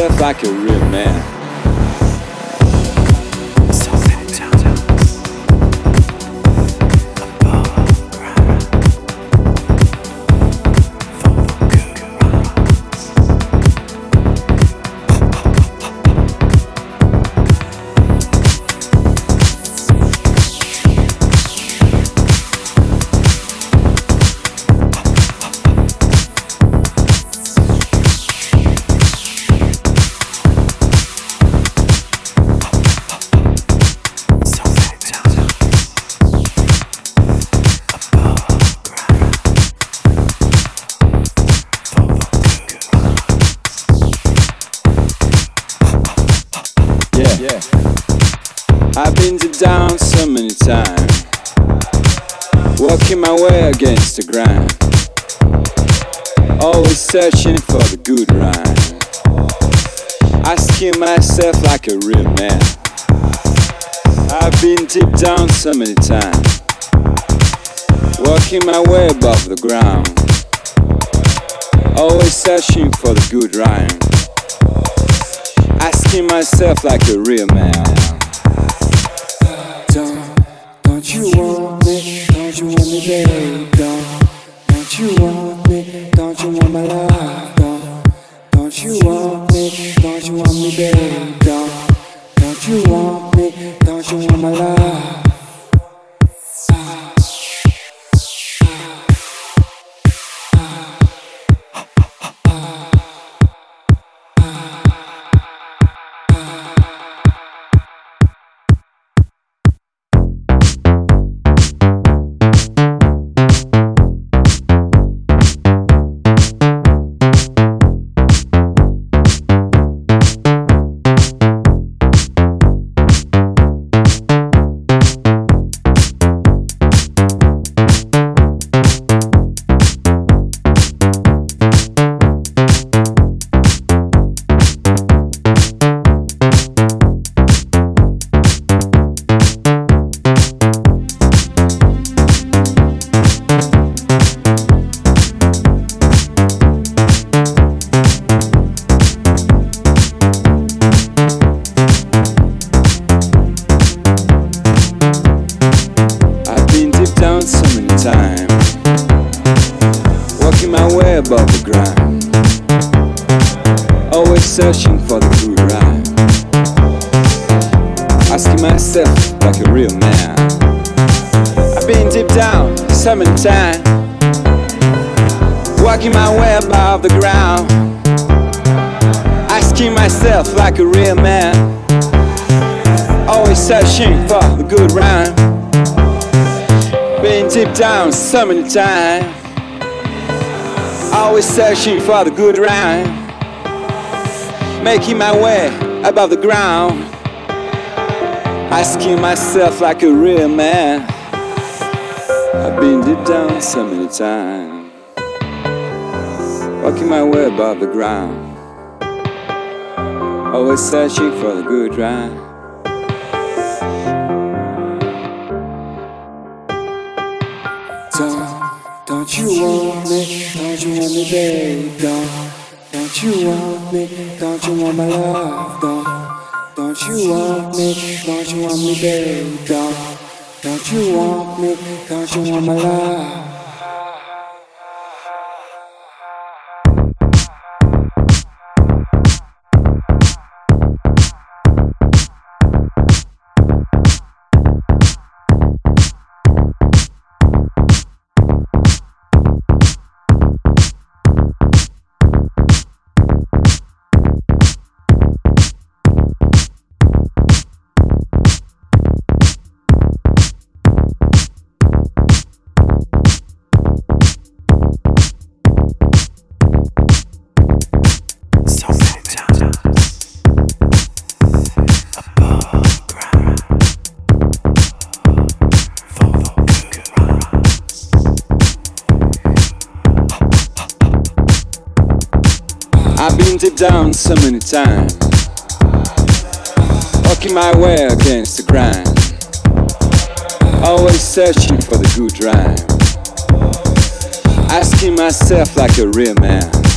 Asking myself like like a real man. I've been deep down so many times, walking my way above the ground, always searching for the good rhyme, asking myself like a real man. Don't you want me? Don't you want me? Don't, don't you want me? Don't you want my love? Don't, don't you want me? Don't you want me, babe? You want me? Don't you want my love? Down so many times. Always searching for the good rhyme. Making my way above the ground. Asking myself like a real man. I've been deep down so many times. Walking my way above the ground. Always searching for the good rhyme. Don't you want me? Don't you want me, babe? Don't, don't you want me? Don't you want my love? Don't, don't you want me? Don't you want me, babe? Don't, don't you want me? Don't you want my love? Down so many times. Walking my way against the grind. always searching for the good rhyme. Asking myself like a real man.